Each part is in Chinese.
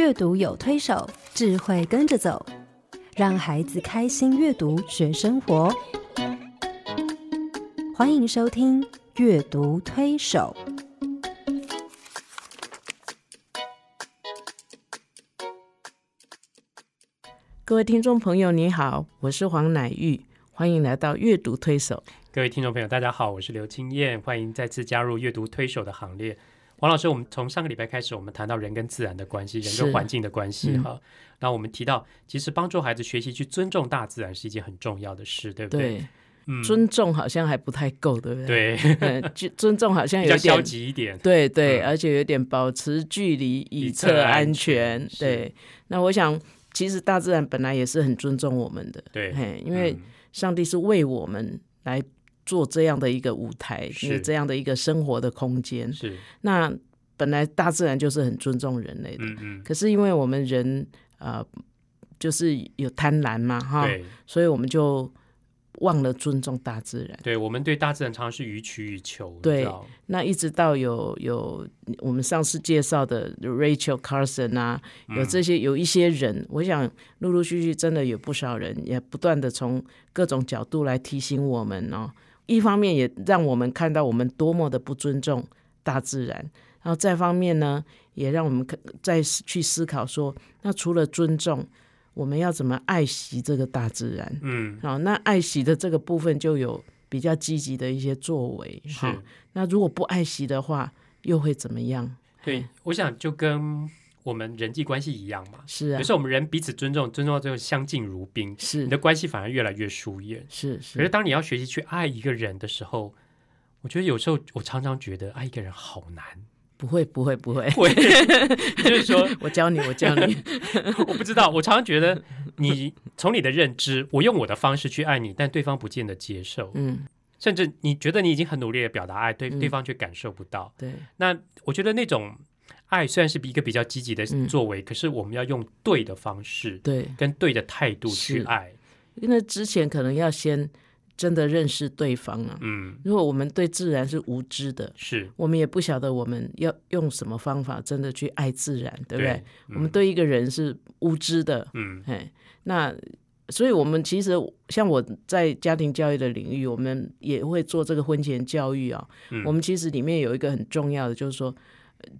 阅读有推手，智慧跟着走，让孩子开心阅读学生活。欢迎收听《阅读推手》。各位听众朋友，你好，我是黄乃玉，欢迎来到阅读推手。各位听众朋友，大家好，我是刘青燕，欢迎再次加入阅读推手的行列。黄老师，我们从上个礼拜开始，我们谈到人跟自然的关系，人跟环境的关系哈。那我们提到，其实帮助孩子学习去尊重大自然是一件很重要的事，对不对？对，嗯，尊重好像还不太够，对不对？对，尊尊重好像有点 消极一点，对对，而且有点保持距离以测安全。对，那我想，其实大自然本来也是很尊重我们的，对，因为上帝是为我们来。做这样的一个舞台，是这样的一个生活的空间。是那本来大自然就是很尊重人类的，嗯嗯。可是因为我们人呃，就是有贪婪嘛，哈，所以我们就。忘了尊重大自然，对我们对大自然常常是予取予求。对，那一直到有有我们上次介绍的 Rachel Carson 啊，有这些有一些人，我想陆陆续续真的有不少人也不断的从各种角度来提醒我们哦。一方面也让我们看到我们多么的不尊重大自然，然后再方面呢，也让我们再去思考说，那除了尊重。我们要怎么爱惜这个大自然？嗯，好，那爱惜的这个部分就有比较积极的一些作为。是，那如果不爱惜的话，又会怎么样？对，我想就跟我们人际关系一样嘛。是啊，有时候我们人彼此尊重，尊重到最后相敬如宾，是你的关系反而越来越疏远。是是。可是当你要学习去爱一个人的时候，我觉得有时候我常常觉得爱一个人好难。不会，不会，不会。会，就是说我教你，我教你。我不知道，我常常觉得你从你的认知，我用我的方式去爱你，但对方不见得接受。嗯，甚至你觉得你已经很努力的表达爱，对对方却感受不到。对，那我觉得那种爱虽然是一个比较积极的作为，可是我们要用对的方式，对，跟对的态度去爱。因为之前可能要先。真的认识对方啊！嗯，如果我们对自然是无知的，是我们也不晓得我们要用什么方法真的去爱自然，对不对？我们对一个人是无知的，嗯，哎，那所以我们其实像我在家庭教育的领域，我们也会做这个婚前教育啊。嗯我们其实里面有一个很重要的，就是说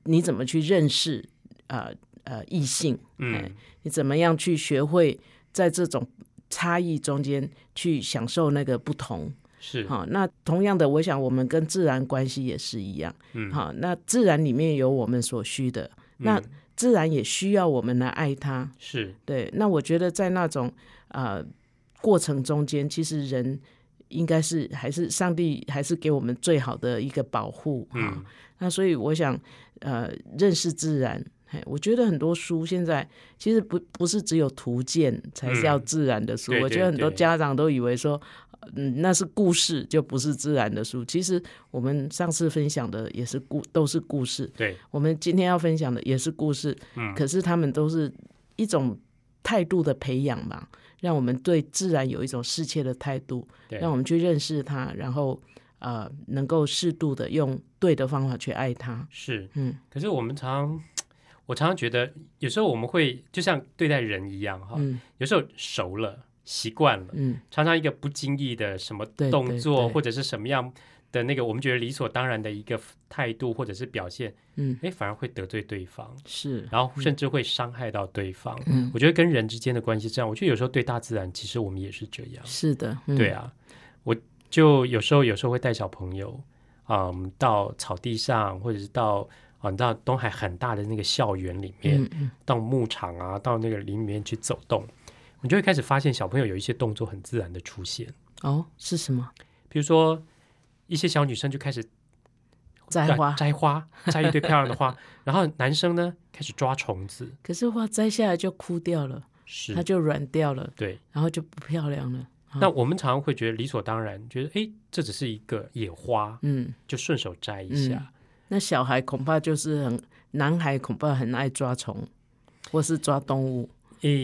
你怎么去认识呃呃异性，嗯，你怎么样去学会在这种。差异中间去享受那个不同是好，那同样的，我想我们跟自然关系也是一样，嗯，好，那自然里面有我们所需的，那自然也需要我们来爱它，是对。那我觉得在那种呃过程中间，其实人应该是还是上帝还是给我们最好的一个保护哈。那所以我想呃认识自然。我觉得很多书现在其实不不是只有图鉴才是要自然的书，我觉得很多家长都以为说，嗯，那是故事就不是自然的书。其实我们上次分享的也是故都是故事，对，我们今天要分享的也是故事，嗯，可是他们都是一种态度的培养嘛，让我们对自然有一种适切的态度，让我们去认识它，然后呃，能够适度的用对的方法去爱它。是，嗯，可是我们常。我常常觉得，有时候我们会就像对待人一样，哈，有时候熟了、习惯了，嗯，常常一个不经意的什么动作，或者是什么样的那个我们觉得理所当然的一个态度或者是表现，嗯，哎，反而会得罪对方，是，然后甚至会伤害到对方。嗯，我觉得跟人之间的关系这样，我觉得有时候对大自然，其实我们也是这样。是的，对啊，我就有时候有时候会带小朋友，嗯，到草地上，或者是到。啊，到东海很大的那个校园里面，到牧场啊，到那个林里面去走动，你就会开始发现小朋友有一些动作很自然的出现。哦，是什么？比如说一些小女生就开始摘花，摘花，摘一堆漂亮的花，然后男生呢开始抓虫子。可是花摘下来就枯掉了，是。它就软掉了，对，然后就不漂亮了。那我们常常会觉得理所当然，觉得哎，这只是一个野花，嗯，就顺手摘一下。那小孩恐怕就是很，男孩恐怕很爱抓虫，或是抓动物，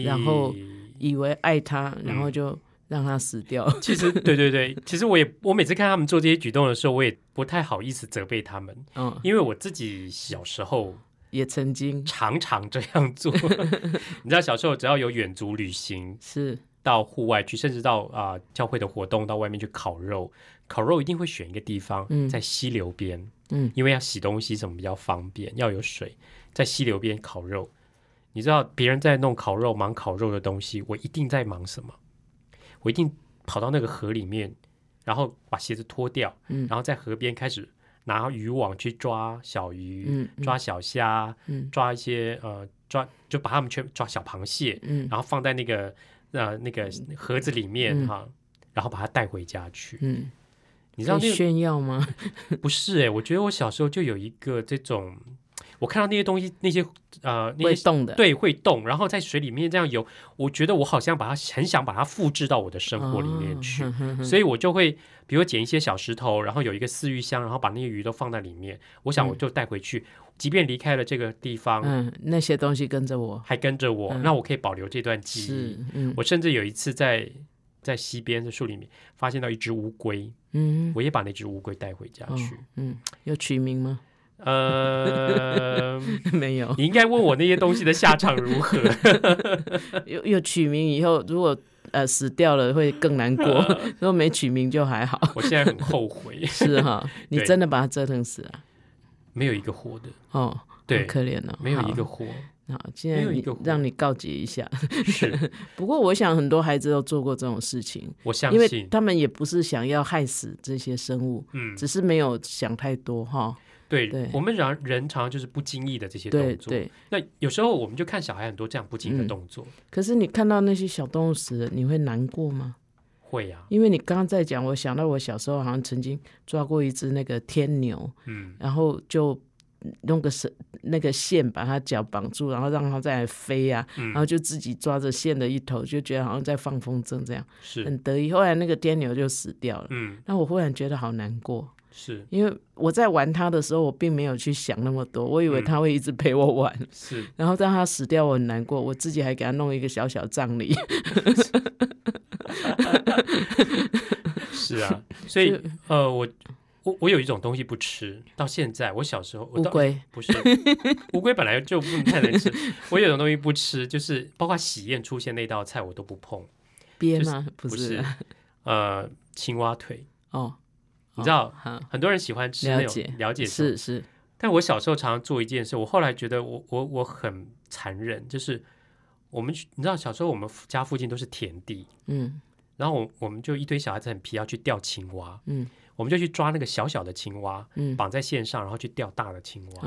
然后以为爱他，然后就让他死掉。其实，对对对，其实我也，我每次看他们做这些举动的时候，我也不太好意思责备他们，嗯，因为我自己小时候也曾经常常这样做。你知道，小时候只要有远足旅行，是到户外去，甚至到啊教会的活动，到外面去烤肉，烤肉一定会选一个地方，在溪流边，嗯，因为要洗东西什么比较方便，要有水，在溪流边烤肉。你知道别人在弄烤肉，忙烤肉的东西，我一定在忙什么？我一定跑到那个河里面，然后把鞋子脱掉，嗯，然后在河边开始拿渔网去抓小鱼，嗯，抓小虾，嗯，抓一些呃抓就把它们全抓小螃蟹，嗯，然后放在那个呃那个盒子里面哈，然后把它带回家去，嗯，你知道那炫耀吗？不是哎，我觉得我小时候就有一个这种。我看到那些东西，那些呃，会动的，对，会动，然后在水里面这样游，我觉得我好像把它很想把它复制到我的生活里面去，所以我就会，比如捡一些小石头，然后有一个饲鱼箱，然后把那些鱼都放在里面，我想我就带回去，即便离开了这个地方，嗯，那些东西跟着我，还跟着我，那我可以保留这段记忆。嗯，我甚至有一次在在溪边的树里面发现到一只乌龟，嗯，我也把那只乌龟带回家去，嗯，有取名吗？呃，没有。你应该问我那些东西的下场如何？有有取名以后，如果呃死掉了会更难过；如果没取名就还好。我现在很后悔。是哈，你真的把它折腾死了？没有一个活的哦，对，可怜了，没有一个活。好，现在让你告诫一下。是，不过我想很多孩子都做过这种事情。我相信，因为他们也不是想要害死这些生物，嗯，只是没有想太多哈。对，我们人人常常就是不经意的这些动作。对，那有时候我们就看小孩很多这样不经意的动作。可是你看到那些小动物死了，你会难过吗？会呀，因为你刚刚在讲，我想到我小时候好像曾经抓过一只那个天牛，嗯，然后就用个绳那个线把它脚绑住，然后让它再来飞啊，然后就自己抓着线的一头，就觉得好像在放风筝这样，是很得意。后来那个天牛就死掉了，嗯，那我忽然觉得好难过。是因为我在玩它的时候，我并没有去想那么多，我以为它会一直陪我玩。是，然后当它死掉，我很难过，我自己还给它弄一个小小葬礼。是啊，所以呃，我我我有一种东西不吃，到现在我小时候乌龟 不是乌龟本来就不太能吃，我有种东西不吃，就是包括喜宴出现那道菜我都不碰。鳖吗？不是，呃，青蛙腿哦。你知道，很多人喜欢吃那种了解。是是，但我小时候常常做一件事，我后来觉得我我我很残忍，就是我们你知道小时候我们家附近都是田地，嗯，然后我我们就一堆小孩子很皮要去钓青蛙，嗯，我们就去抓那个小小的青蛙，嗯，绑在线上，然后去钓大的青蛙，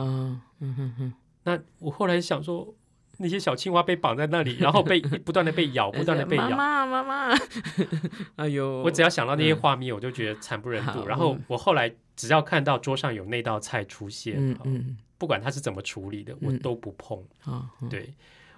嗯那我后来想说。那些小青蛙被绑在那里，然后被 不断的被咬，不断的被咬。妈妈，妈妈，哎呦！我只要想到那些画面，我就觉得惨不忍睹。然后我后来只要看到桌上有那道菜出现，嗯嗯，不管它是怎么处理的，我都不碰。啊，对，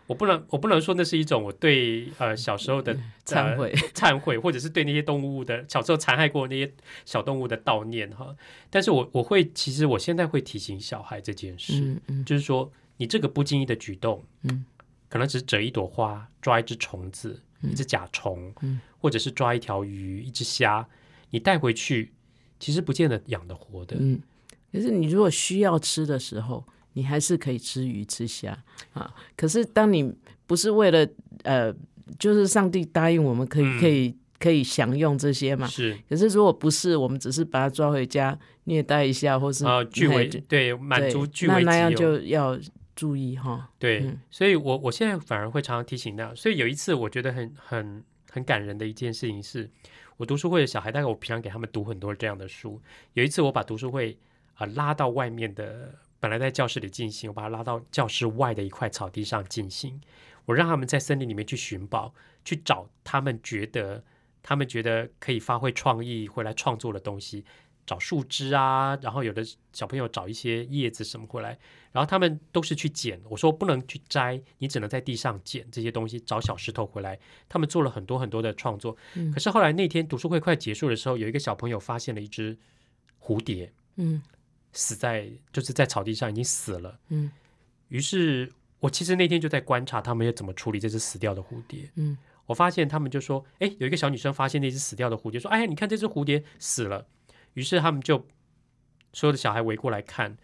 我不能，我不能说那是一种我对呃小时候的忏悔、忏悔，或者是对那些动物的小时候残害过那些小动物的悼念哈。但是我我会，其实我现在会提醒小孩这件事，嗯嗯，就是说。你这个不经意的举动，嗯，可能只是折一朵花、抓一只虫子、一只甲虫，嗯，或者是抓一条鱼、一只虾，你带回去，其实不见得养得活的，嗯。可是你如果需要吃的时候，你还是可以吃鱼、吃虾啊。可是当你不是为了呃，就是上帝答应我们可以可以可以享用这些嘛？是。可是如果不是，我们只是把它抓回家虐待一下，或是啊据为对满足据为那样就要。注意哈，对，所以我我现在反而会常常提醒到。所以有一次我觉得很很很感人的一件事情是，我读书会的小孩，大概我平常给他们读很多这样的书。有一次我把读书会啊拉到外面的，本来在教室里进行，我把它拉到教室外的一块草地上进行。我让他们在森林里面去寻宝，去找他们觉得他们觉得可以发挥创意回来创作的东西。找树枝啊，然后有的小朋友找一些叶子什么回来，然后他们都是去捡。我说不能去摘，你只能在地上捡这些东西，找小石头回来。他们做了很多很多的创作。可是后来那天读书会快结束的时候，有一个小朋友发现了一只蝴蝶，嗯，死在就是在草地上已经死了，嗯。于是我其实那天就在观察他们要怎么处理这只死掉的蝴蝶，嗯。我发现他们就说，哎，有一个小女生发现那只死掉的蝴蝶，说，哎呀，你看这只蝴蝶死了。于是他们就所有的小孩围过来看，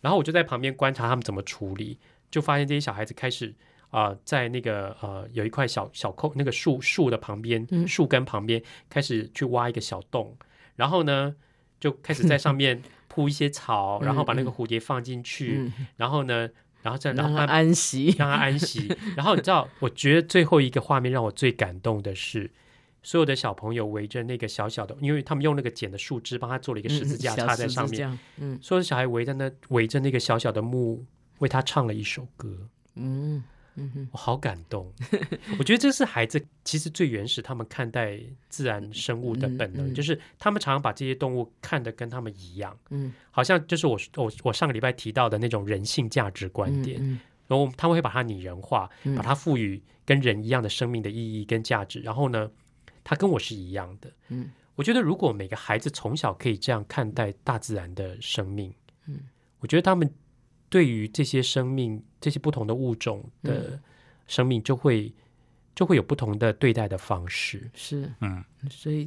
然后我就在旁边观察他们怎么处理，就发现这些小孩子开始啊，在那个呃有一块小小空那个树树的旁边，树根旁边开始去挖一个小洞，然后呢就开始在上面铺一些草，然后把那个蝴蝶放进去，然后呢，然后再让它安息，让他安息。然后你知道，我觉得最后一个画面让我最感动的是。所有的小朋友围着那个小小的，因为他们用那个剪的树枝帮他做了一个十字架插在上面。嗯，所有的小孩围在那，围着那个小小的木，为他唱了一首歌。嗯嗯，我好感动。我觉得这是孩子其实最原始，他们看待自然生物的本能，就是他们常常把这些动物看得跟他们一样。嗯，好像就是我我我上个礼拜提到的那种人性价值观点，嗯然后他们会把它拟人化，把它赋予跟人一样的生命的意义跟价值，然后呢？他跟我是一样的，嗯，我觉得如果每个孩子从小可以这样看待大自然的生命，嗯，我觉得他们对于这些生命、这些不同的物种的生命，就会就会有不同的对待的方式。是，嗯，所以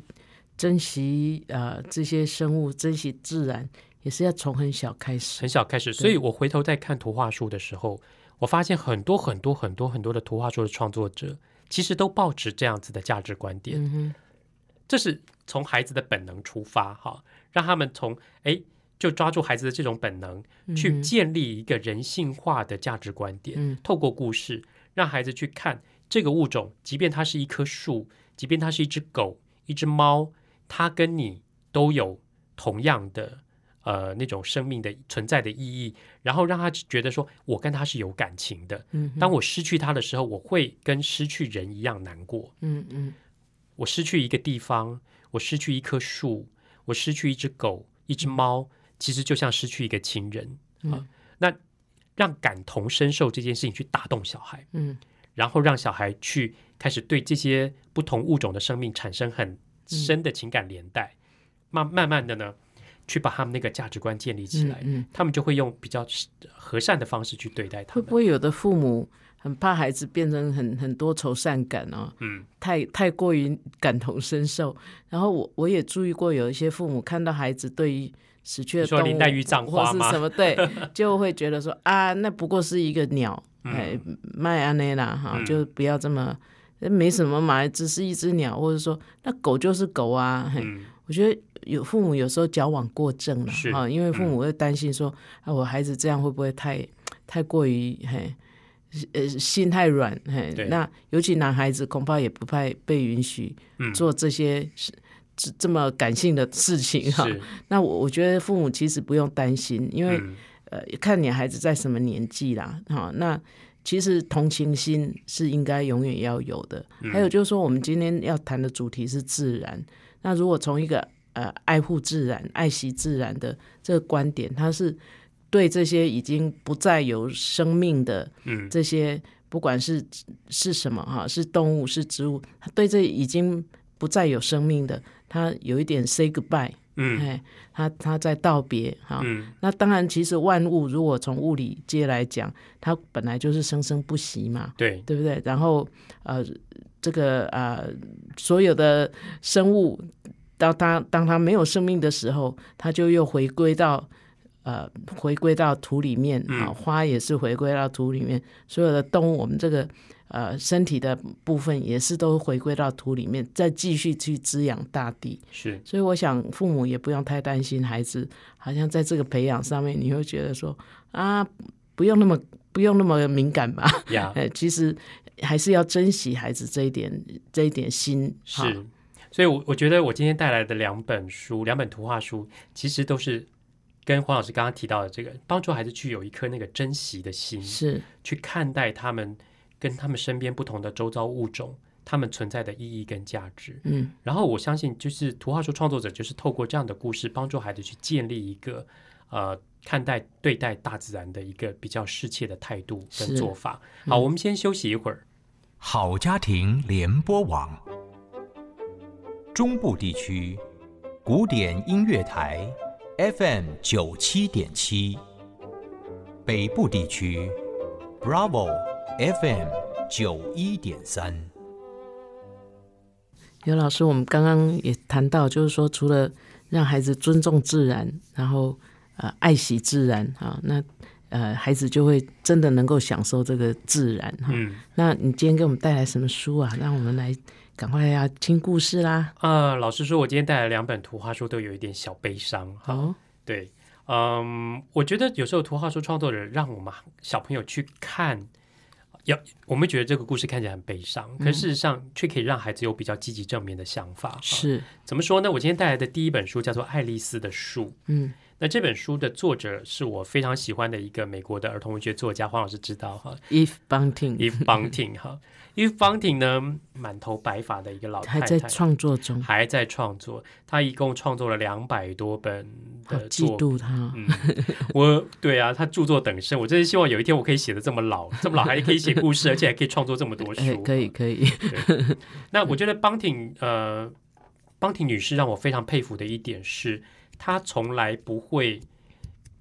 珍惜呃这些生物，珍惜自然，也是要从很小开始，很小开始。所以我回头在看图画书的时候，我发现很多很多很多很多的图画书的创作者。其实都抱持这样子的价值观点，这是从孩子的本能出发，哈，让他们从哎就抓住孩子的这种本能，去建立一个人性化的价值观点。透过故事，让孩子去看这个物种，即便它是一棵树，即便它是一只狗、一只猫，它跟你都有同样的。呃，那种生命的存在的意义，然后让他觉得说，我跟他是有感情的。嗯，当我失去他的时候，我会跟失去人一样难过。嗯嗯，我失去一个地方，我失去一棵树，我失去一只狗、一只猫，其实就像失去一个亲人啊。那让感同身受这件事情去打动小孩，嗯，然后让小孩去开始对这些不同物种的生命产生很深的情感连带，慢慢慢的呢。去把他们那个价值观建立起来，他们就会用比较和善的方式去对待他们。会不会有的父母很怕孩子变成很很多愁善感哦？嗯，太太过于感同身受。然后我我也注意过，有一些父母看到孩子对于死去的动物或是什么，对，就会觉得说啊，那不过是一个鸟，哎，麦安内拉哈，就不要这么没什么嘛，只是一只鸟，或者说那狗就是狗啊。嗯，我觉得。有父母有时候矫枉过正了哈，因为父母会担心说啊，我孩子这样会不会太太过于嘿，呃，心太软嘿。那尤其男孩子恐怕也不太被允许做这些这这么感性的事情哈。那我我觉得父母其实不用担心，因为呃，看你孩子在什么年纪啦哈。那其实同情心是应该永远要有的。还有就是说，我们今天要谈的主题是自然。那如果从一个呃，爱护自然、爱惜自然的这个观点，他是对这些已经不再有生命的，嗯，这些不管是是什么哈，是动物是植物，他对这已经不再有生命的，他有一点 say goodbye，嗯，哎，他他在道别哈。那当然，其实万物如果从物理界来讲，它本来就是生生不息嘛，对，对不对？然后呃，这个呃，所有的生物。当他当他没有生命的时候，他就又回归到呃，回归到土里面啊。花也是回归到土里面，所有的动物，我们这个呃身体的部分也是都回归到土里面，再继续去滋养大地。是，所以我想父母也不用太担心孩子，好像在这个培养上面，你会觉得说啊，不用那么不用那么敏感吧？呀，其实还是要珍惜孩子这一点这一点心是。所以，我我觉得我今天带来的两本书，两本图画书，其实都是跟黄老师刚刚提到的这个，帮助孩子去有一颗那个珍惜的心，是去看待他们跟他们身边不同的周遭物种，他们存在的意义跟价值。嗯，然后我相信，就是图画书创作者就是透过这样的故事，帮助孩子去建立一个呃看待对待大自然的一个比较适切的态度跟做法。好，我们先休息一会儿。好家庭联播网。中部地区古典音乐台 FM 九七点七，北部地区 Bravo FM 九一点三。刘老师，我们刚刚也谈到，就是说，除了让孩子尊重自然，然后呃爱惜自然啊，那呃孩子就会真的能够享受这个自然哈。那你今天给我们带来什么书啊？让我们来赶快要听故事啦！啊，老实说，我今天带来两本图画书，都有一点小悲伤。好，对，嗯，我觉得有时候图画书创作者让我们小朋友去看。要我们觉得这个故事看起来很悲伤，可事实上却可以让孩子有比较积极正面的想法。是怎么说呢？我今天带来的第一本书叫做《爱丽丝的树》。嗯，那这本书的作者是我非常喜欢的一个美国的儿童文学作家，黄老师知道哈，Eve Bunting，Eve Bunting 哈，Eve Bunting 呢，满头白发的一个老太太，还在创作中，还在创作。他一共创作了两百多本的作，嫉妒他。嗯，我对啊，他著作等身。我真是希望有一天我可以写的这么老，这么老还可以写故事，而且还可以创作这么多书。可以，可以。那我觉得 Bunting 呃，邦婷女士让我非常佩服的一点是，她从来不会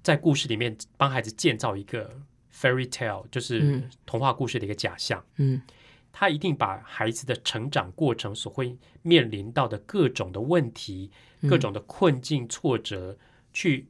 在故事里面帮孩子建造一个 fairy tale，就是童话故事的一个假象。嗯。他一定把孩子的成长过程所会面临到的各种的问题、各种的困境、挫折，去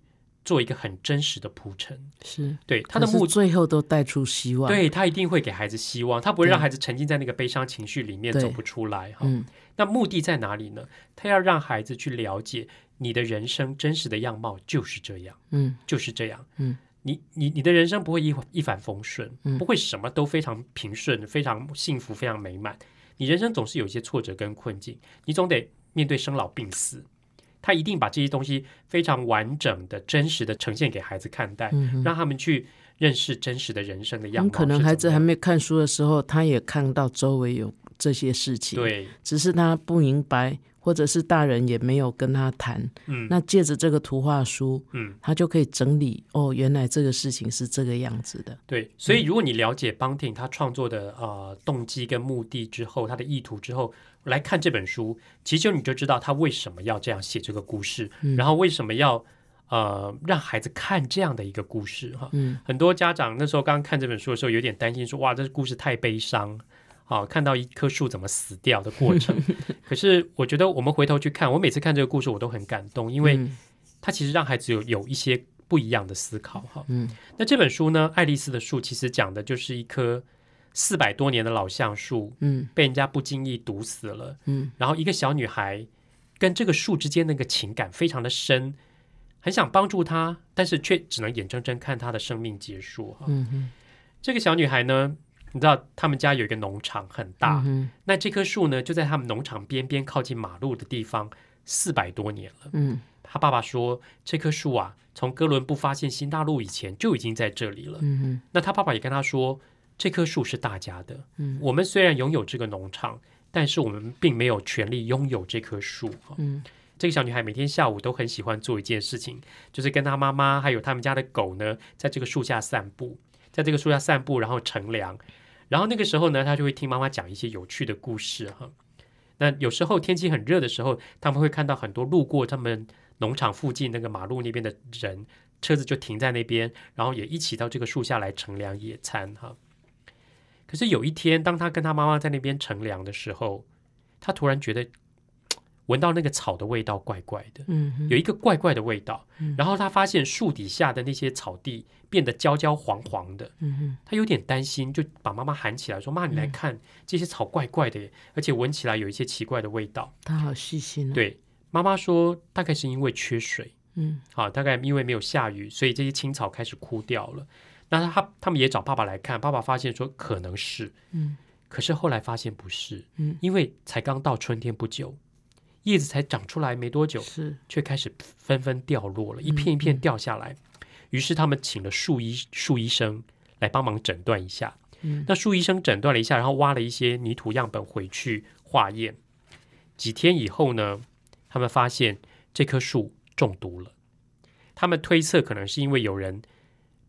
做一个很真实的铺陈。是对他的目最后都带出希望。对他一定会给孩子希望，他不会让孩子沉浸在那个悲伤情绪里面走不出来。哈，那目的在哪里呢？他要让孩子去了解你的人生真实的样貌就是这样。嗯，就是这样。嗯。你你你的人生不会一一帆风顺，不会什么都非常平顺、非常幸福、非常美满。你人生总是有一些挫折跟困境，你总得面对生老病死。他一定把这些东西非常完整的、真实的呈现给孩子看待，让他们去认识真实的人生的样貌。可能孩子还没看书的时候，他也看到周围有这些事情，对，只是他不明白。或者是大人也没有跟他谈，嗯，那借着这个图画书，嗯，他就可以整理哦，原来这个事情是这个样子的。对，所以如果你了解邦廷他创作的呃动机跟目的之后，他的意图之后，来看这本书，其实你就知道他为什么要这样写这个故事，然后为什么要呃让孩子看这样的一个故事哈。嗯，很多家长那时候刚看这本书的时候，有点担心说，哇，这故事太悲伤。好，看到一棵树怎么死掉的过程。可是我觉得我们回头去看，我每次看这个故事，我都很感动，因为它其实让孩子有有一些不一样的思考。哈，嗯，那这本书呢，《爱丽丝的树》其实讲的就是一棵四百多年的老橡树，嗯，被人家不经意毒死了，嗯，然后一个小女孩跟这个树之间那个情感非常的深，很想帮助她，但是却只能眼睁睁看她的生命结束。哈，嗯这个小女孩呢？你知道他们家有一个农场很大，嗯那这棵树呢就在他们农场边边靠近马路的地方，四百多年了。嗯，他爸爸说这棵树啊，从哥伦布发现新大陆以前就已经在这里了。嗯那他爸爸也跟他说，这棵树是大家的。嗯，我们虽然拥有这个农场，但是我们并没有权利拥有这棵树。嗯，这个小女孩每天下午都很喜欢做一件事情，就是跟她妈妈还有他们家的狗呢，在这个树下散步。在这个树下散步，然后乘凉，然后那个时候呢，她就会听妈妈讲一些有趣的故事哈。那有时候天气很热的时候，他们会看到很多路过他们农场附近那个马路那边的人，车子就停在那边，然后也一起到这个树下来乘凉野餐哈。可是有一天，当他跟他妈妈在那边乘凉的时候，他突然觉得。闻到那个草的味道怪怪的，嗯，有一个怪怪的味道。然后他发现树底下的那些草地变得焦焦黄黄的，嗯他有点担心，就把妈妈喊起来说：“妈，你来看，这些草怪怪的，而且闻起来有一些奇怪的味道。”他好细心。对，妈妈说大概是因为缺水，嗯，好，大概因为没有下雨，所以这些青草开始枯掉了。那他他们也找爸爸来看，爸爸发现说可能是，嗯，可是后来发现不是，嗯，因为才刚到春天不久。叶子才长出来没多久，是却开始纷纷掉落了，一片一片掉下来。于是他们请了树医树医生来帮忙诊断一下。嗯，那树医生诊断了一下，然后挖了一些泥土样本回去化验。几天以后呢，他们发现这棵树中毒了。他们推测可能是因为有人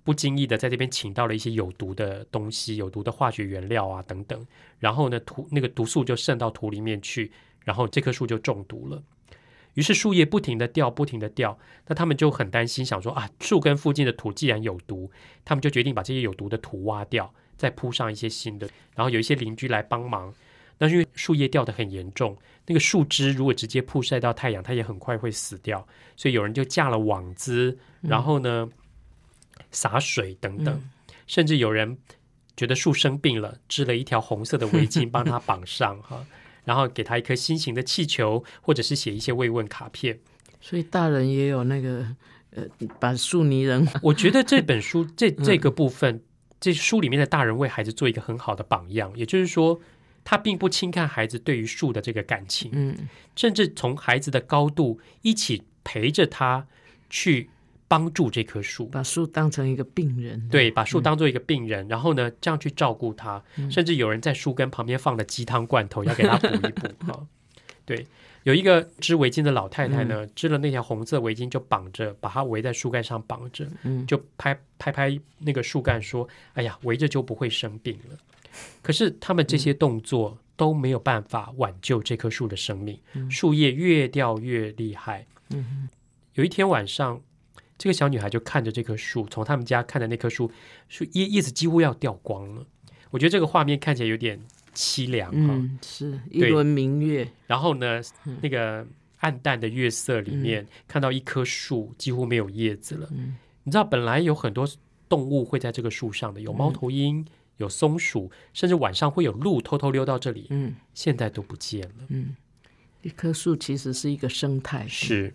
不经意的在这边请到了一些有毒的东西、有毒的化学原料啊等等，然后呢，土那个毒素就渗到土里面去。然后这棵树就中毒了，于是树叶不停的掉，不停的掉。那他们就很担心，想说啊，树根附近的土既然有毒，他们就决定把这些有毒的土挖掉，再铺上一些新的。然后有一些邻居来帮忙。但是因为树叶掉的很严重，那个树枝如果直接曝晒到太阳，它也很快会死掉。所以有人就架了网子，然后呢洒水等等，甚至有人觉得树生病了，织了一条红色的围巾 帮它绑上哈，然后给他一颗心形的气球，或者是写一些慰问卡片。所以大人也有那个呃，把树泥人。我觉得这本书这 这个部分。这书里面的大人为孩子做一个很好的榜样，也就是说，他并不轻看孩子对于树的这个感情，嗯，甚至从孩子的高度一起陪着他去帮助这棵树，把树当成一个病人，对，把树当做一个病人，然后呢，这样去照顾他，甚至有人在树根旁边放了鸡汤罐头，要给它补一补 啊，对。有一个织围巾的老太太呢，织了那条红色围巾，就绑着，把它围在树干上绑着，就拍拍拍那个树干说：“哎呀，围着就不会生病了。”可是他们这些动作都没有办法挽救这棵树的生命，树叶越掉越厉害。有一天晚上，这个小女孩就看着这棵树，从他们家看的那棵树，树叶叶子几乎要掉光了。我觉得这个画面看起来有点。凄凉哈，是一轮明月。然后呢，那个暗淡的月色里面，看到一棵树几乎没有叶子了。你知道，本来有很多动物会在这个树上的，有猫头鹰，有松鼠，甚至晚上会有鹿偷偷溜到这里。嗯，现在都不见了。嗯，一棵树其实是一个生态。是。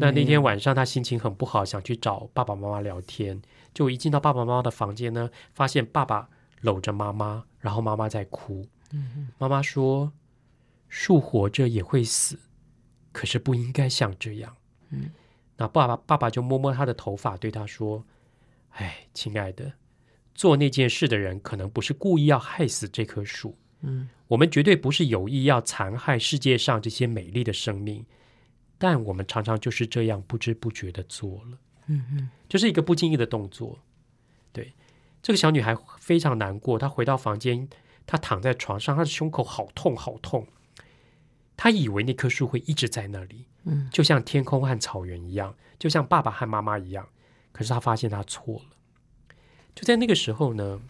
那那天晚上，他心情很不好，想去找爸爸妈妈聊天。就一进到爸爸妈妈的房间呢，发现爸爸搂着妈妈，然后妈妈在哭。嗯妈妈说：“树活着也会死，可是不应该像这样。”嗯，那爸爸爸爸就摸摸他的头发，对他说：“哎，亲爱的，做那件事的人可能不是故意要害死这棵树。嗯，我们绝对不是有意要残害世界上这些美丽的生命，但我们常常就是这样不知不觉的做了。嗯嗯，就是一个不经意的动作。对，这个小女孩非常难过，她回到房间。”她躺在床上，她的胸口好痛好痛。她以为那棵树会一直在那里，嗯，就像天空和草原一样，就像爸爸和妈妈一样。可是她发现她错了。就在那个时候呢，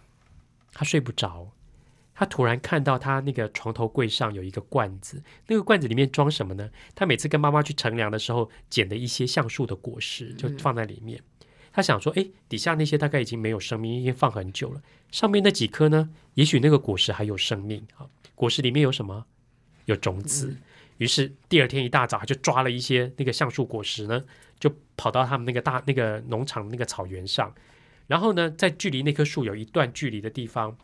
她睡不着。他突然看到他那个床头柜上有一个罐子，那个罐子里面装什么呢？他每次跟妈妈去乘凉的时候捡的一些橡树的果实，就放在里面。他想说：“哎，底下那些大概已经没有生命，因为放很久了。上面那几颗呢？也许那个果实还有生命啊！果实里面有什么？有种子。于是第二天一大早，他就抓了一些那个橡树果实呢，就跑到他们那个大那个农场那个草原上，然后呢，在距离那棵树有一段距离的地方，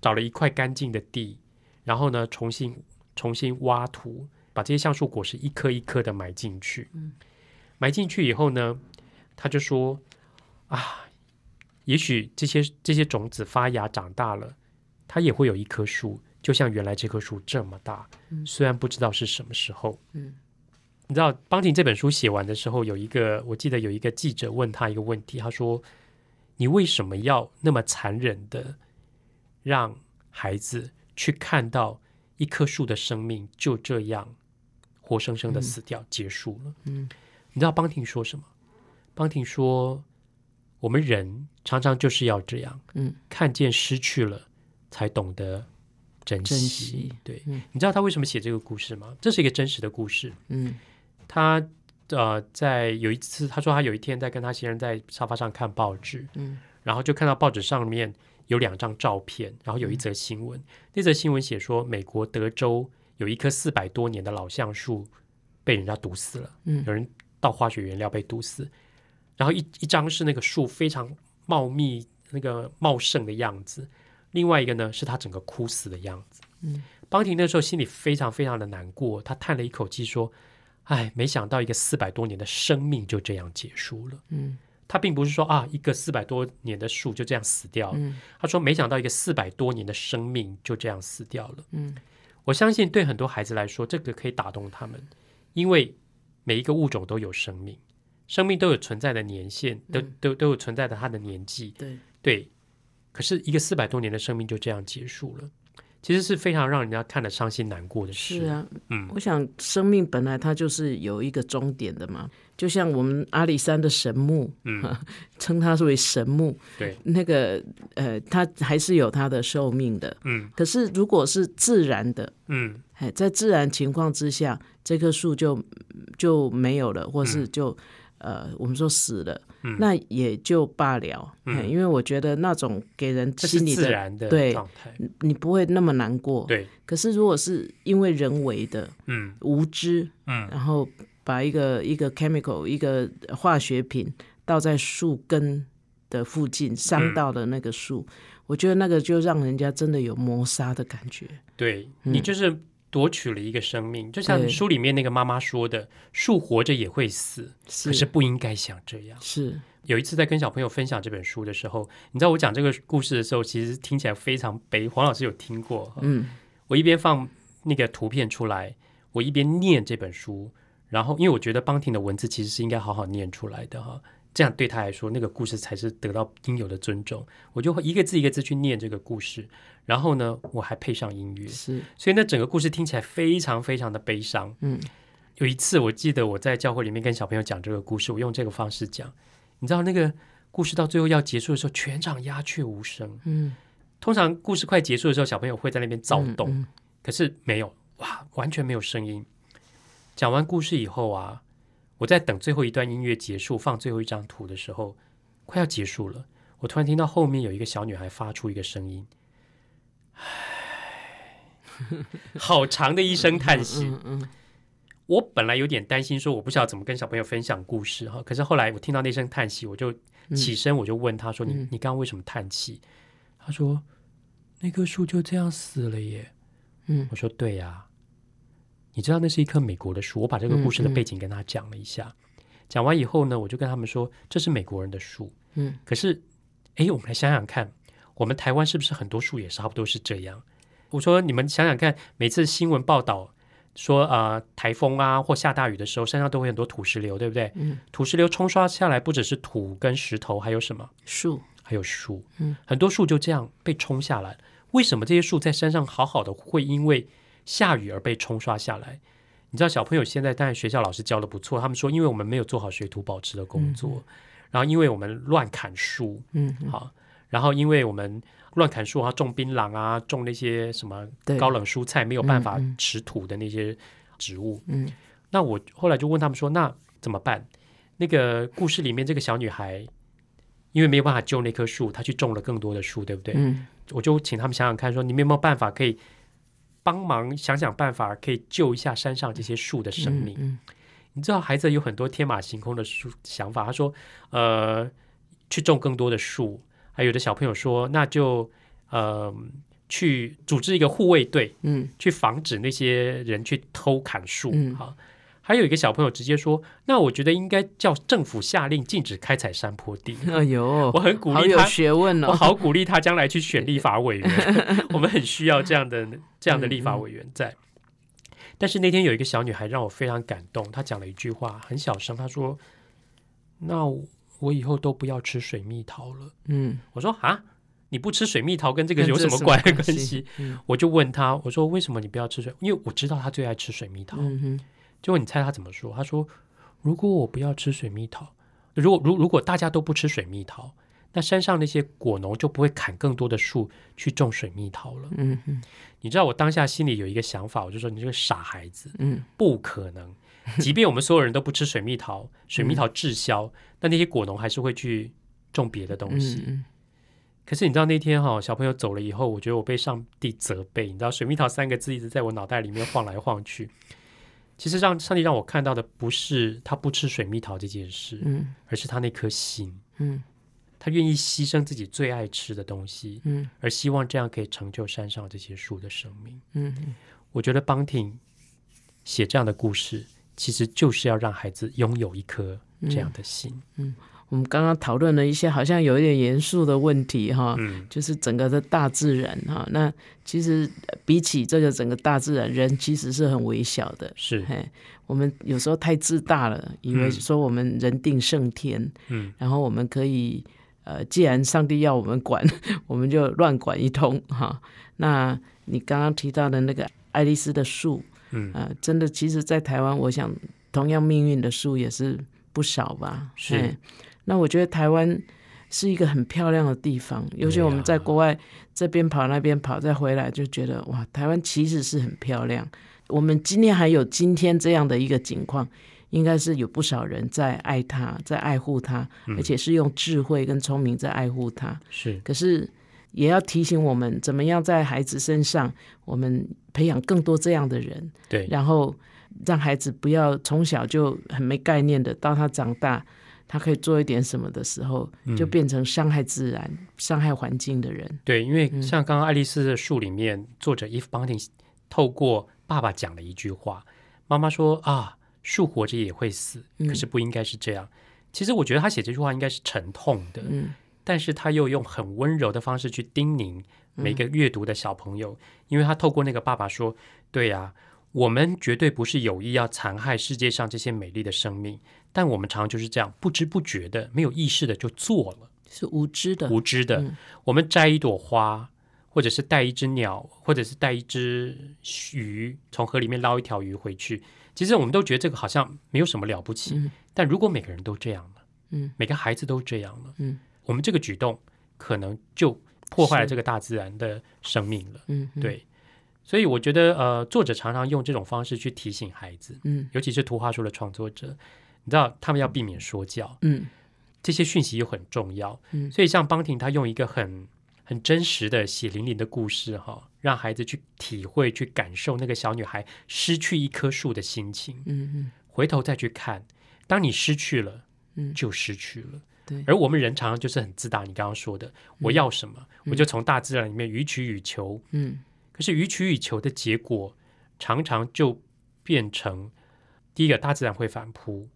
找了一块干净的地，然后呢，重新重新挖土，把这些橡树果实一颗一颗的埋进去。埋进去以后呢，他就说。啊，也许这些这些种子发芽长大了，它也会有一棵树，就像原来这棵树这么大。虽然不知道是什么时候。嗯，你知道邦廷这本书写完的时候，有一个我记得有一个记者问他一个问题，他说：“你为什么要那么残忍的让孩子去看到一棵树的生命就这样活生生的死掉结束了？”嗯，你知道邦廷说什么？邦廷说。我们人常常就是要这样，嗯，看见失去了，才懂得珍惜。对，你知道他为什么写这个故事吗？这是一个真实的故事。嗯，他呃，在有一次，他说他有一天在跟他先生在沙发上看报纸，嗯，然后就看到报纸上面有两张照片，然后有一则新闻。那则新闻写说，美国德州有一棵四百多年的老橡树被人家毒死了，嗯，有人倒化学原料被毒死。然后一一张是那个树非常茂密、那个茂盛的样子，另外一个呢是它整个枯死的样子。嗯，邦廷那时候心里非常非常的难过，他叹了一口气说：“哎，没想到一个四百多年的生命就这样结束了。”嗯，他并不是说啊，一个四百多年的树就这样死掉了。嗯，他说没想到一个四百多年的生命就这样死掉了。嗯，我相信对很多孩子来说，这个可以打动他们，因为每一个物种都有生命。生命都有存在的年限，都都都有存在的它的年纪。对对，可是一个四百多年的生命就这样结束了。其实是非常让人家看了伤心难过的事。是啊，嗯，我想生命本来它就是有一个终点的嘛，就像我们阿里山的神木，嗯，称它为神木，对，那个呃，它还是有它的寿命的，嗯。可是如果是自然的，嗯，哎，在自然情况之下，这棵树就就没有了，或是就呃，我们说死了。那也就罢了，因为我觉得那种给人心里的对，你不会那么难过。对，可是如果是因为人为的，嗯，无知，嗯，然后把一个一个 chemical 一个化学品倒在树根的附近，伤到了那个树，我觉得那个就让人家真的有谋杀的感觉。对你就是。夺取了一个生命，就像书里面那个妈妈说的：“树活着也会死，可是不应该想这样。”是有一次在跟小朋友分享这本书的时候，你知道我讲这个故事的时候，其实听起来非常悲。黄老师有听过？嗯，我一边放那个图片出来，我一边念这本书，然后因为我觉得邦婷的文字其实是应该好好念出来的哈。这样对他来说，那个故事才是得到应有的尊重。我就会一个字一个字去念这个故事，然后呢，我还配上音乐，是，所以那整个故事听起来非常非常的悲伤。嗯，有一次我记得我在教会里面跟小朋友讲这个故事，我用这个方式讲，你知道那个故事到最后要结束的时候，全场鸦雀无声。嗯，通常故事快结束的时候，小朋友会在那边躁动，可是没有，哇，完全没有声音。讲完故事以后啊。我在等最后一段音乐结束，放最后一张图的时候，快要结束了。我突然听到后面有一个小女孩发出一个声音，唉，好长的一声叹息。我本来有点担心，说我不知道怎么跟小朋友分享故事哈。可是后来我听到那声叹息，我就起身，我就问他说：“你你刚刚为什么叹气？”他说：“那棵树就这样死了耶。”嗯，我说：“对呀。”你知道那是一棵美国的树，我把这个故事的背景跟他讲了一下。讲完以后呢，我就跟他们说，这是美国人的树。嗯，可是，哎，我们来想想看，我们台湾是不是很多树也差不多是这样？我说，你们想想看，每次新闻报道说啊，台风啊或下大雨的时候，山上都会很多土石流，对不对？嗯，土石流冲刷下来，不只是土跟石头，还有什么树？还有树。嗯，很多树就这样被冲下来。为什么这些树在山上好好的，会因为？下雨而被冲刷下来，你知道小朋友现在当然学校老师教的不错，他们说因为我们没有做好水土保持的工作，然后因为我们乱砍树，嗯，好，然后因为我们乱砍树，然后种槟榔啊，种那些什么高冷蔬菜没有办法持土的那些植物，嗯，那我后来就问他们说，那怎么办？那个故事里面这个小女孩，因为没有办法救那棵树，她去种了更多的树，对不对？嗯，我就请他们想想看，说你们有没有办法可以。帮忙想想办法，可以救一下山上这些树的生命。你知道，孩子有很多天马行空的树想法。他说：“呃，去种更多的树。”还有的小朋友说：“那就呃，去组织一个护卫队，嗯，去防止那些人去偷砍树。”好。还有一个小朋友直接说：“那我觉得应该叫政府下令禁止开采山坡地。”哎呦，我很鼓励他，学问哦，我好鼓励他将来去选立法委员。我们很需要这样的这样的立法委员在。但是那天有一个小女孩让我非常感动，她讲了一句话，很小声，她说：“那我以后都不要吃水蜜桃了。”嗯，我说：“啊，你不吃水蜜桃跟这个有什么关关系？”我就问他：“我说为什么你不要吃水？因为我知道他最爱吃水蜜桃。”结果你猜他怎么说？他说：“如果我不要吃水蜜桃，如果如如果大家都不吃水蜜桃，那山上那些果农就不会砍更多的树去种水蜜桃了。”嗯嗯，你知道我当下心里有一个想法，我就说：“你这个傻孩子，嗯，不可能。即便我们所有人都不吃水蜜桃，水蜜桃滞销，那那些果农还是会去种别的东西。可是你知道那天哈，小朋友走了以后，我觉得我被上帝责备。你知道‘水蜜桃’三个字一直在我脑袋里面晃来晃去。”其实让上帝让我看到的不是他不吃水蜜桃这件事，嗯，而是他那颗心，嗯，他愿意牺牲自己最爱吃的东西，嗯，而希望这样可以成就山上这些树的生命，嗯，我觉得邦廷写这样的故事，其实就是要让孩子拥有一颗这样的心，嗯。我们刚刚讨论了一些好像有一点严肃的问题哈，就是整个的大自然哈。那其实比起这个整个大自然，人其实是很微小的。是，我们有时候太自大了，以为说我们人定胜天，嗯，然后我们可以。呃，既然上帝要我们管，我们就乱管一通哈。那你刚刚提到的那个爱丽丝的树，嗯啊，真的，其实，在台湾，我想同样命运的树也是不少吧。是。那我觉得台湾是一个很漂亮的地方，尤其我们在国外这边跑那边跑，再回来就觉得哇，台湾其实是很漂亮。我们今天还有今天这样的一个情况。应该是有不少人在爱他，在爱护他，而且是用智慧跟聪明在爱护他。是，可是也要提醒我们，怎么样在孩子身上，我们培养更多这样的人。对，然后让孩子不要从小就很没概念的，到他长大，他可以做一点什么的时候，就变成伤害自然、伤害环境的人。对，因为像刚刚爱丽丝的书里面，作者 Eve Bunting 透过爸爸讲了一句话，妈妈说啊。树活着也会死，可是不应该是这样。其实我觉得他写这句话应该是沉痛的，嗯，但是他又用很温柔的方式去叮咛每个阅读的小朋友，因为他透过那个爸爸说：“对呀，我们绝对不是有意要残害世界上这些美丽的生命，但我们常常就是这样不知不觉的、没有意识的就做了，是无知的、无知的。我们摘一朵花，或者是带一只鸟，或者是带一只鱼，从河里面捞一条鱼回去。”其实我们都觉得这个好像没有什么了不起，但如果每个人都这样了，嗯，每个孩子都这样了，嗯，我们这个举动可能就破坏了这个大自然的生命了，嗯，对，所以我觉得呃，作者常常用这种方式去提醒孩子，嗯，尤其是图画书的创作者，你知道他们要避免说教，嗯，这些讯息又很重要，嗯，所以像邦婷他用一个很。很真实的血淋淋的故事，哈，让孩子去体会、去感受那个小女孩失去一棵树的心情。嗯嗯，回头再去看，当你失去了，嗯，就失去了。对。而我们人常常就是很自大，你刚刚说的，我要什么，我就从大自然里面予取予求。嗯。可是予取予求的结果，常常就变成第一个，大自然会反扑；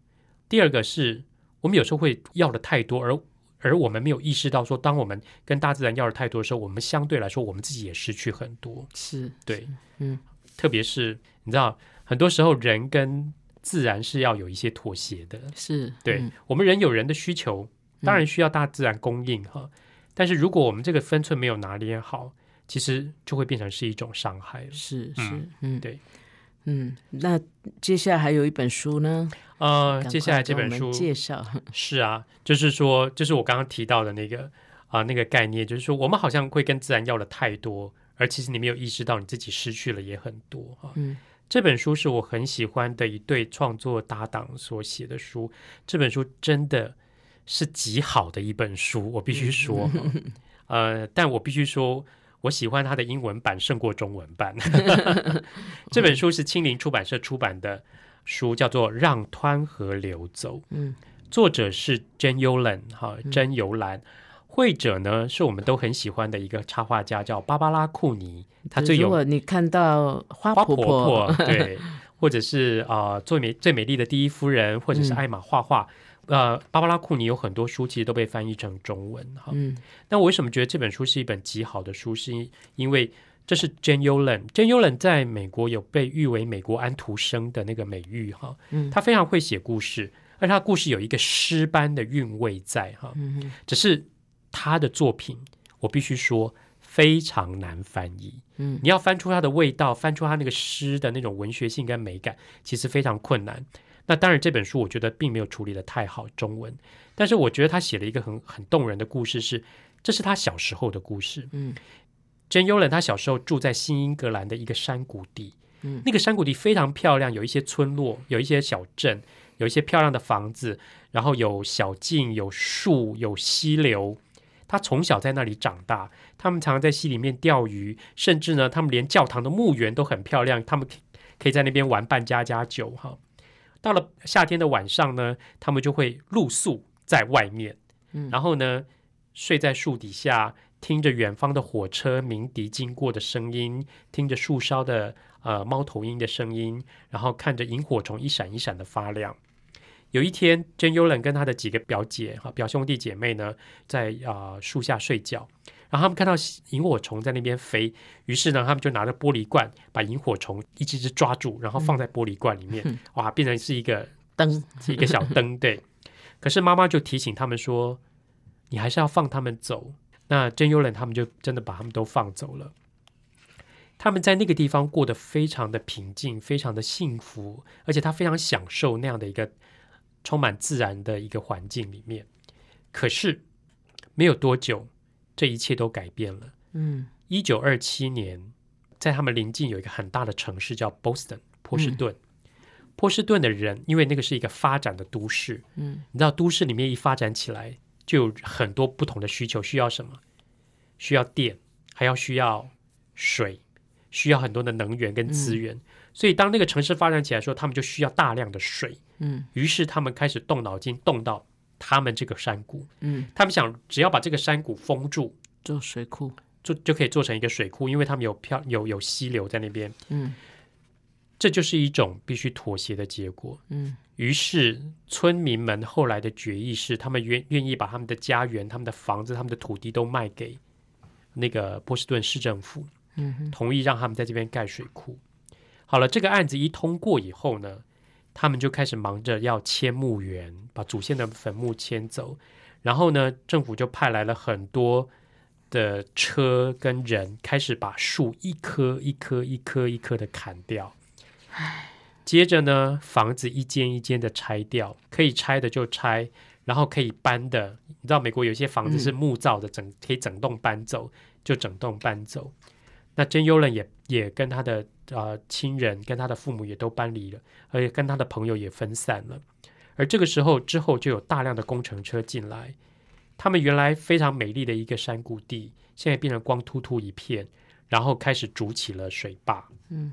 第二个是我们有时候会要的太多，而而我们没有意识到，说当我们跟大自然要的太多的时候，我们相对来说，我们自己也失去很多。是对，嗯，特别是你知道，很多时候人跟自然是要有一些妥协的。是对，我们人有人的需求，当然需要大自然供应哈。但是如果我们这个分寸没有拿捏好，其实就会变成是一种伤害。是是，嗯，对。嗯，那接下来还有一本书呢。呃，接下来这本书介绍 是啊，就是说，就是我刚刚提到的那个啊，那个概念，就是说，我们好像会跟自然要了太多，而其实你没有意识到你自己失去了也很多啊。嗯，这本书是我很喜欢的一对创作搭档所写的书，这本书真的是极好的一本书，我必须说。呃，但我必须说。我喜欢它的英文版胜过中文版。这本书是青林出版社出版的书，叫做《让湍河流走》。嗯，作者是真尤兰，哈，真尤兰。绘者呢，是我们都很喜欢的一个插画家，叫芭芭拉库尼。他最有你看到花婆婆，对，或者是啊，最美最美丽的第一夫人，或者是艾玛画画。呃，芭芭拉库尼有很多书，其实都被翻译成中文哈。嗯，那我为什么觉得这本书是一本极好的书？是因为这是 Jane Yolen，Jane Yolen 在美国有被誉为美国安徒生的那个美誉哈。嗯，他非常会写故事，而他故事有一个诗般的韵味在哈。嗯只是他的作品，我必须说非常难翻译。嗯，你要翻出他的味道，翻出他那个诗的那种文学性跟美感，其实非常困难。那当然，这本书我觉得并没有处理的太好中文，但是我觉得他写了一个很很动人的故事，是这是他小时候的故事。嗯，june 他小时候住在新英格兰的一个山谷地，嗯，那个山谷地非常漂亮，有一些村落，有一些小镇，有一些漂亮的房子，然后有小径，有树，有溪流。他从小在那里长大，他们常常在溪里面钓鱼，甚至呢，他们连教堂的墓园都很漂亮，他们可以在那边玩扮家家酒，哈。到了夏天的晚上呢，他们就会露宿在外面，然后呢，睡在树底下，听着远方的火车鸣笛经过的声音，听着树梢的呃猫头鹰的声音，然后看着萤火虫一闪一闪的发亮。有一天，Jane Yolen 跟他的几个表姐哈表兄弟姐妹呢，在啊树下睡觉。然后他们看到萤火虫在那边飞，于是呢，他们就拿着玻璃罐把萤火虫一只只抓住，然后放在玻璃罐里面，哇，变成是一个灯，是一个小灯。对。可是妈妈就提醒他们说：“你还是要放他们走。那真幽人他们就真的把他们都放走了。他们在那个地方过得非常的平静，非常的幸福，而且他非常享受那样的一个充满自然的一个环境里面。可是没有多久，这一切都改变了。嗯，一九二七年，在他们邻近有一个很大的城市叫 Boston 波士顿。波士顿的人，因为那个是一个发展的都市，嗯，你知道都市里面一发展起来，就有很多不同的需求，需要什么？需要电，还要需要水，需要很多的能源跟资源。所以当那个城市发展起来的时候，他们就需要大量的水，嗯，于是他们开始动脑筋，动到他们这个山谷，嗯，他们想只要把这个山谷封住，做水库，就就可以做成一个水库，因为他们有漂有有溪流在那边，嗯。这就是一种必须妥协的结果。嗯，于是村民们后来的决议是，他们愿愿意把他们的家园、他们的房子、他们的土地都卖给那个波士顿市政府，嗯，同意让他们在这边盖水库。好了，这个案子一通过以后呢，他们就开始忙着要迁墓园，把祖先的坟墓迁走。然后呢，政府就派来了很多的车跟人，开始把树一棵一棵、一棵一棵的砍掉。接着呢，房子一间一间的拆掉，可以拆的就拆，然后可以搬的，你知道美国有些房子是木造的，整可以整栋搬走，就整栋搬走。那真幽人也也跟他的呃亲人，跟他的父母也都搬离了，而且跟他的朋友也分散了。而这个时候之后，就有大量的工程车进来，他们原来非常美丽的一个山谷地，现在变成光秃秃一片，然后开始筑起了水坝。嗯。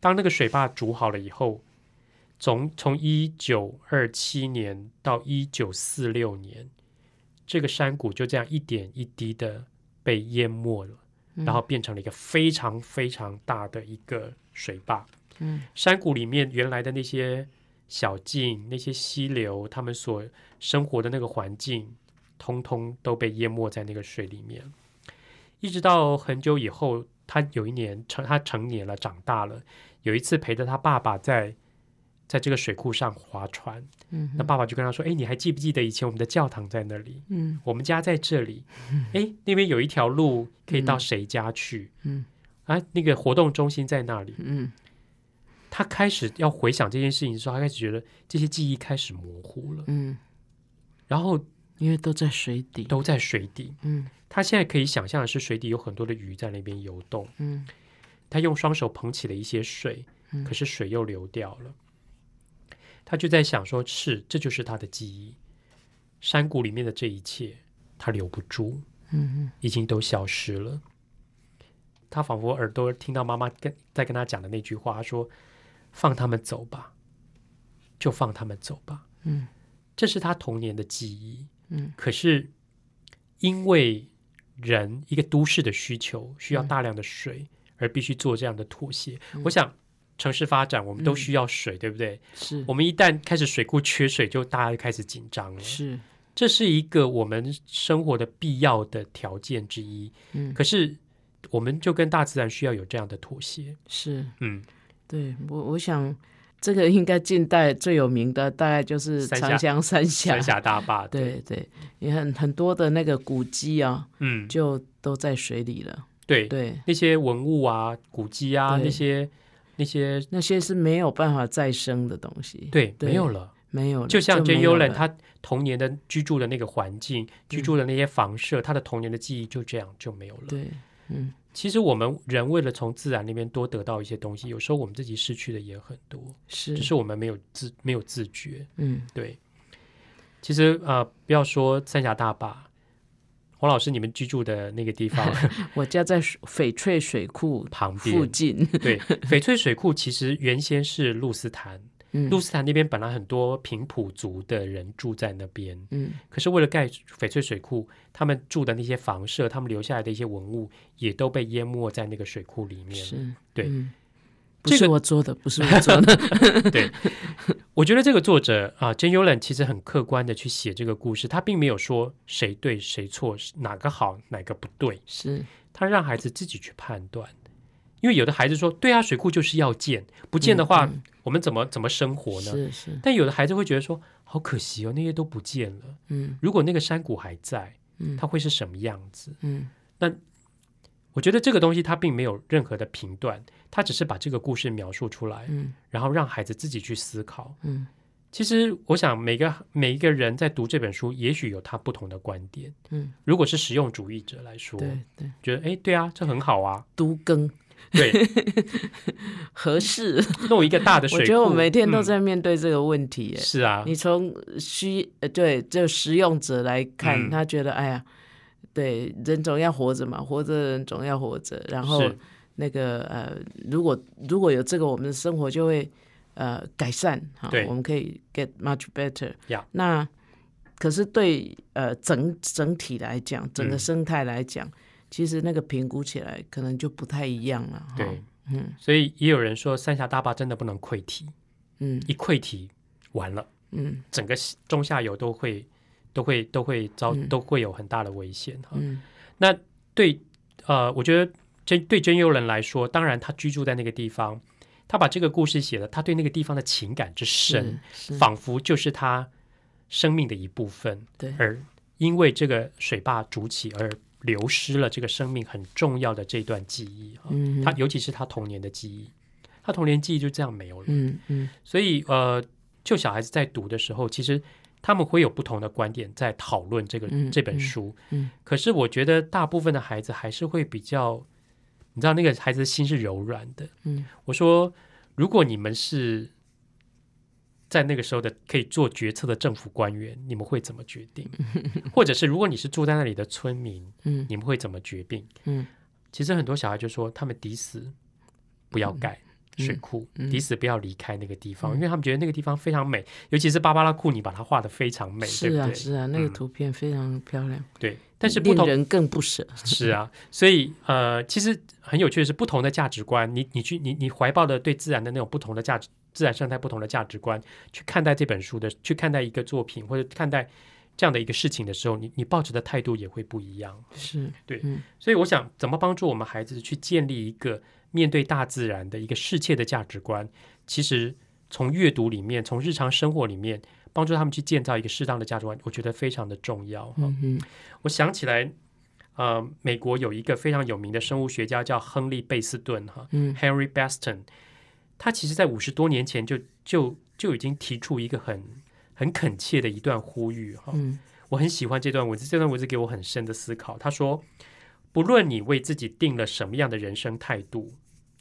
当那个水坝筑好了以后，从从一九二七年到一九四六年，这个山谷就这样一点一滴的被淹没了，然后变成了一个非常非常大的一个水坝。嗯，山谷里面原来的那些小径、那些溪流，他们所生活的那个环境，通通都被淹没在那个水里面。一直到很久以后，他有一年成，他成年了，长大了。有一次陪着他爸爸在在这个水库上划船，嗯，那爸爸就跟他说：“哎，你还记不记得以前我们的教堂在那里？嗯，我们家在这里，哎，那边有一条路可以到谁家去？嗯，啊，那个活动中心在那里。嗯，他开始要回想这件事情的时候，他开始觉得这些记忆开始模糊了。嗯，然后因为都在水底，都在水底。嗯，他现在可以想象的是水底有很多的鱼在那边游动。嗯。他用双手捧起了一些水，可是水又流掉了。他就在想，说是这就是他的记忆，山谷里面的这一切，他留不住，嗯已经都消失了。他仿佛耳朵听到妈妈跟在跟他讲的那句话，说：“放他们走吧，就放他们走吧。”嗯，这是他童年的记忆。嗯，可是因为人一个都市的需求，需要大量的水。而必须做这样的妥协。我想，城市发展我们都需要水，对不对？是我们一旦开始水库缺水，就大家就开始紧张了。是，这是一个我们生活的必要的条件之一。嗯，可是我们就跟大自然需要有这样的妥协。是，嗯，对我我想这个应该近代最有名的大概就是长江三峡三峡大坝。对对，也很很多的那个古迹啊，嗯，就都在水里了。对对，那些文物啊、古迹啊，那些那些那些是没有办法再生的东西。对，没有了，没有了。就像 Jane Yolen 他童年的居住的那个环境、居住的那些房舍，他的童年的记忆就这样就没有了。对，嗯。其实我们人为了从自然那边多得到一些东西，有时候我们自己失去的也很多，是，只是我们没有自没有自觉。嗯，对。其实啊，不要说三峡大坝。黄老师，你们居住的那个地方，我家在翡翠水库旁边附近。对，翡翠水库其实原先是露斯坦，露斯坦那边本来很多平埔族的人住在那边。嗯，可是为了盖翡翠水库，他们住的那些房舍，他们留下来的一些文物，也都被淹没在那个水库里面。是，对。不是我做的，不是我做的。对，我觉得这个作者啊，Jane Yolen 其实很客观的去写这个故事，他并没有说谁对谁错，哪个好哪个不对，是他让孩子自己去判断。因为有的孩子说，对啊，水库就是要建，不建的话，我们怎么怎么生活呢？是是。但有的孩子会觉得说，好可惜哦，那些都不见了。嗯，如果那个山谷还在，嗯，它会是什么样子？嗯，那我觉得这个东西它并没有任何的评断，它只是把这个故事描述出来，嗯，然后让孩子自己去思考，嗯。其实，我想每个每一个人在读这本书，也许有他不同的观点。嗯，如果是实用主义者来说，对对，觉得哎，对啊，这很好啊，读更对 合适，弄一个大的水。我觉得我每天都在面对这个问题。是啊，你从需呃对就实用者来看，他觉得哎呀，对，人总要活着嘛，活着人总要活着。然后那个呃，如果如果有这个，我们的生活就会。呃，改善哈，我们可以 get much better。那可是对呃整整体来讲，整个生态来讲，其实那个评估起来可能就不太一样了。对，嗯，所以也有人说三峡大坝真的不能溃堤，嗯，一溃堤完了，嗯，整个中下游都会都会都会遭都会有很大的危险哈。那对呃，我觉得真对真悠人来说，当然他居住在那个地方。他把这个故事写了，他对那个地方的情感之深，仿佛就是他生命的一部分。对，而因为这个水坝筑起而流失了这个生命很重要的这段记忆。嗯，他尤其是他童年的记忆，他童年记忆就这样没有了。嗯嗯，所以呃，就小孩子在读的时候，其实他们会有不同的观点在讨论这个这本书。嗯，可是我觉得大部分的孩子还是会比较。你知道那个孩子的心是柔软的。嗯，我说，如果你们是在那个时候的可以做决策的政府官员，你们会怎么决定？或者是如果你是住在那里的村民，嗯，你们会怎么决定？嗯，其实很多小孩就说，他们抵死不要盖。水库，彼此不要离开那个地方，因为他们觉得那个地方非常美，尤其是芭芭拉库，你把它画的非常美，是啊，是啊，那个图片非常漂亮。对，但是不同人更不舍。是啊，所以呃，其实很有趣的是，不同的价值观，你你去你你怀抱的对自然的那种不同的价值，自然生态不同的价值观去看待这本书的，去看待一个作品或者看待这样的一个事情的时候，你你抱着的态度也会不一样。是对，所以我想怎么帮助我们孩子去建立一个。面对大自然的一个世切的价值观，其实从阅读里面，从日常生活里面，帮助他们去建造一个适当的价值观，我觉得非常的重要。嗯我想起来，呃，美国有一个非常有名的生物学家叫亨利贝斯顿，哈，Henry Beston，他其实在五十多年前就就就已经提出一个很很恳切的一段呼吁，哈，我很喜欢这段文字，这段文字给我很深的思考。他说，不论你为自己定了什么样的人生态度。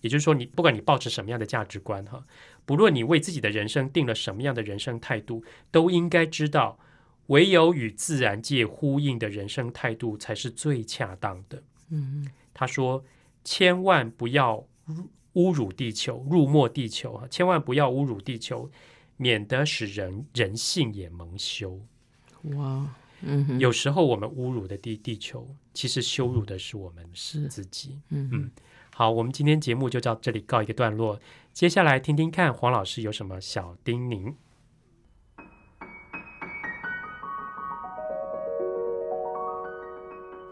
也就是说，你不管你抱持什么样的价值观，哈，不论你为自己的人生定了什么样的人生态度，都应该知道，唯有与自然界呼应的人生态度才是最恰当的。嗯他说：“千万不要侮辱地球，入没地球啊！千万不要侮辱地球，免得使人人性也蒙羞。”哇，嗯，有时候我们侮辱的地地球，其实羞辱的是我们是自己。嗯嗯。好，我们今天节目就到这里告一个段落。接下来听听看黄老师有什么小叮咛。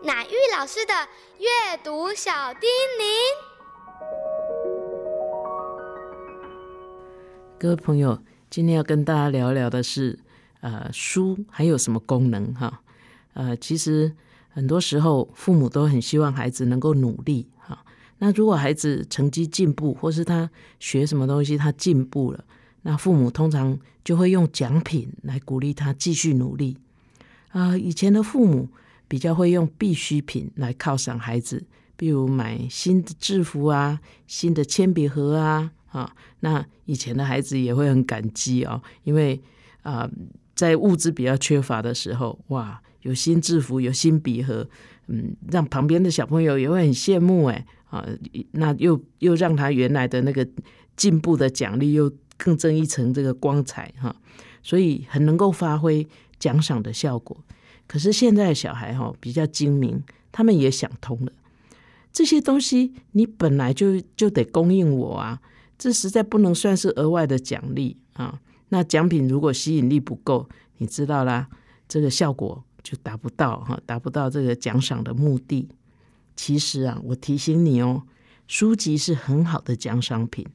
乃玉老师的阅读小叮咛。各位朋友，今天要跟大家聊聊的是，呃，书还有什么功能？哈，呃，其实很多时候父母都很希望孩子能够努力哈。那如果孩子成绩进步，或是他学什么东西他进步了，那父母通常就会用奖品来鼓励他继续努力。啊，以前的父母比较会用必需品来犒赏孩子，比如买新的制服啊、新的铅笔盒啊，啊，那以前的孩子也会很感激哦，因为啊，在物资比较缺乏的时候，哇，有新制服、有新笔盒，嗯，让旁边的小朋友也会很羡慕哎。啊，那又又让他原来的那个进步的奖励又更增一层这个光彩哈，所以很能够发挥奖赏的效果。可是现在的小孩哈比较精明，他们也想通了，这些东西你本来就就得供应我啊，这实在不能算是额外的奖励啊。那奖品如果吸引力不够，你知道啦，这个效果就达不到哈，达不到这个奖赏的目的。其实啊，我提醒你哦，书籍是很好的奖赏品，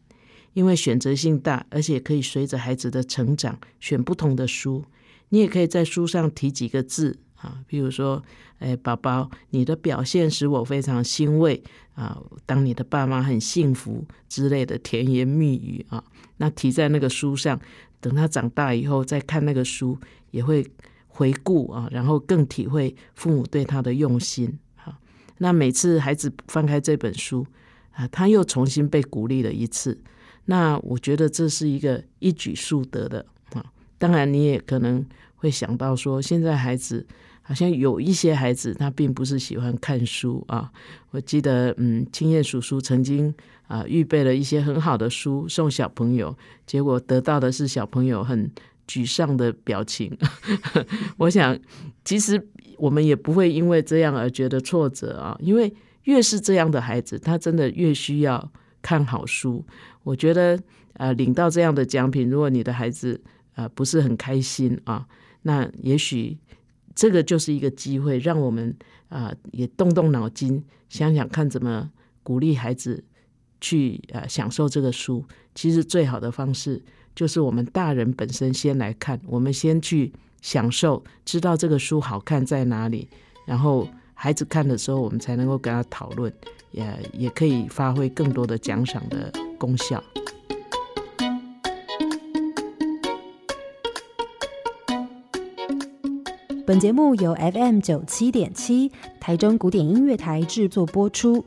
因为选择性大，而且可以随着孩子的成长选不同的书。你也可以在书上提几个字啊，比如说，哎，宝宝，你的表现使我非常欣慰啊，当你的爸妈很幸福之类的甜言蜜语啊，那提在那个书上，等他长大以后再看那个书，也会回顾啊，然后更体会父母对他的用心。好，那每次孩子翻开这本书啊，他又重新被鼓励了一次。那我觉得这是一个一举数得的啊！当然，你也可能会想到说，现在孩子好像有一些孩子他并不是喜欢看书啊。我记得，嗯，青燕叔叔曾经啊预备了一些很好的书送小朋友，结果得到的是小朋友很沮丧的表情。我想，其实我们也不会因为这样而觉得挫折啊，因为越是这样的孩子，他真的越需要看好书。我觉得，呃，领到这样的奖品，如果你的孩子呃不是很开心啊，那也许这个就是一个机会，让我们啊也动动脑筋，想想看怎么鼓励孩子去呃享受这个书。其实最好的方式就是我们大人本身先来看，我们先去享受，知道这个书好看在哪里，然后孩子看的时候，我们才能够跟他讨论，也也可以发挥更多的奖赏的。功效。本节目由 FM 九七点七台中古典音乐台制作播出，